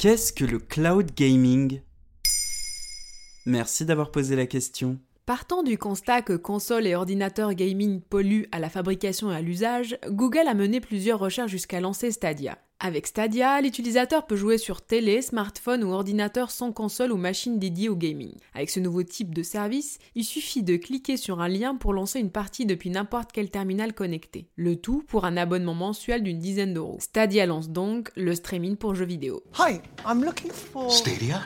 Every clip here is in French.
Qu'est-ce que le cloud gaming? Merci d'avoir posé la question. Partant du constat que consoles et ordinateurs gaming polluent à la fabrication et à l'usage, Google a mené plusieurs recherches jusqu'à lancer Stadia. Avec Stadia, l'utilisateur peut jouer sur télé, smartphone ou ordinateur sans console ou machine dédiée au gaming. Avec ce nouveau type de service, il suffit de cliquer sur un lien pour lancer une partie depuis n'importe quel terminal connecté. Le tout pour un abonnement mensuel d'une dizaine d'euros. Stadia lance donc le streaming pour jeux vidéo. Hi, I'm looking for. Stadia?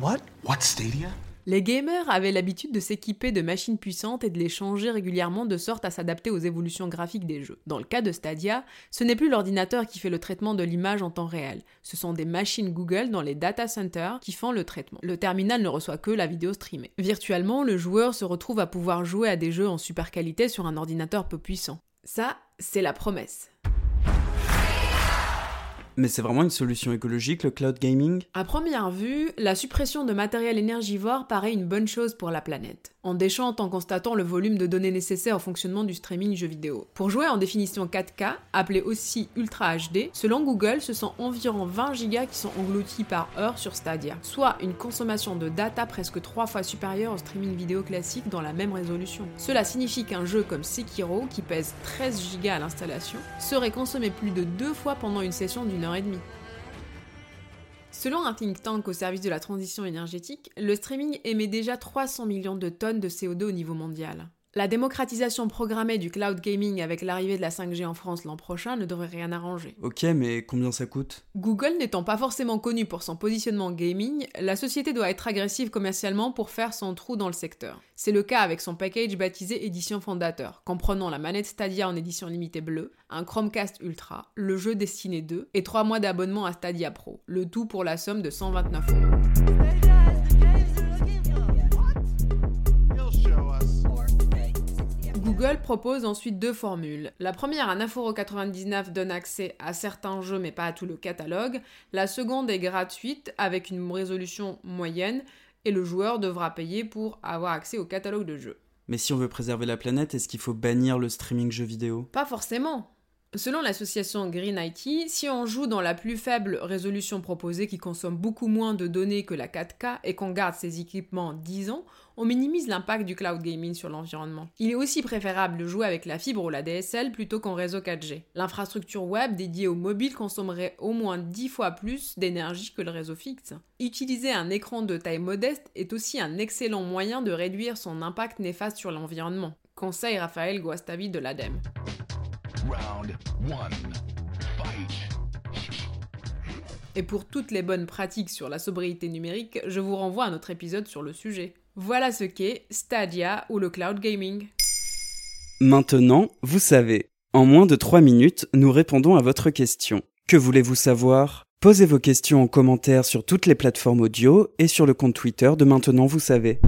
What? What Stadia? Les gamers avaient l'habitude de s'équiper de machines puissantes et de les changer régulièrement de sorte à s'adapter aux évolutions graphiques des jeux. Dans le cas de Stadia, ce n'est plus l'ordinateur qui fait le traitement de l'image en temps réel. Ce sont des machines Google dans les data centers qui font le traitement. Le terminal ne reçoit que la vidéo streamée. Virtuellement, le joueur se retrouve à pouvoir jouer à des jeux en super qualité sur un ordinateur peu puissant. Ça, c'est la promesse. Mais c'est vraiment une solution écologique, le cloud gaming? À première vue, la suppression de matériel énergivore paraît une bonne chose pour la planète. On déchante en constatant le volume de données nécessaires au fonctionnement du streaming jeux vidéo. Pour jouer en définition 4K, appelé aussi Ultra HD, selon Google, ce sont environ 20 gigas qui sont engloutis par heure sur Stadia, soit une consommation de data presque 3 fois supérieure au streaming vidéo classique dans la même résolution. Cela signifie qu'un jeu comme Sekiro, qui pèse 13 gigas à l'installation, serait consommé plus de deux fois pendant une session d'une heure et demie. Selon un think tank au service de la transition énergétique, le streaming émet déjà 300 millions de tonnes de CO2 au niveau mondial. La démocratisation programmée du cloud gaming avec l'arrivée de la 5G en France l'an prochain ne devrait rien arranger. Ok, mais combien ça coûte? Google n'étant pas forcément connu pour son positionnement gaming, la société doit être agressive commercialement pour faire son trou dans le secteur. C'est le cas avec son package baptisé Édition Fondateur, comprenant la manette Stadia en édition limitée bleue, un Chromecast Ultra, le jeu Destiny 2 et 3 mois d'abonnement à Stadia Pro, le tout pour la somme de 129 euros. Google propose ensuite deux formules. La première à 9,99€ donne accès à certains jeux mais pas à tout le catalogue. La seconde est gratuite avec une résolution moyenne et le joueur devra payer pour avoir accès au catalogue de jeux. Mais si on veut préserver la planète, est-ce qu'il faut bannir le streaming jeux vidéo? Pas forcément. Selon l'association Green IT, si on joue dans la plus faible résolution proposée qui consomme beaucoup moins de données que la 4K et qu'on garde ses équipements 10 ans, on minimise l'impact du cloud gaming sur l'environnement. Il est aussi préférable de jouer avec la fibre ou la DSL plutôt qu'en réseau 4G. L'infrastructure web dédiée au mobile consommerait au moins 10 fois plus d'énergie que le réseau fixe. Utiliser un écran de taille modeste est aussi un excellent moyen de réduire son impact néfaste sur l'environnement. Conseil Raphaël Guastavi de l'ADEME. Round one. Fight. Et pour toutes les bonnes pratiques sur la sobriété numérique, je vous renvoie à notre épisode sur le sujet. Voilà ce qu'est Stadia ou le cloud gaming. Maintenant, vous savez. En moins de 3 minutes, nous répondons à votre question. Que voulez-vous savoir? Posez vos questions en commentaire sur toutes les plateformes audio et sur le compte Twitter de Maintenant, vous savez.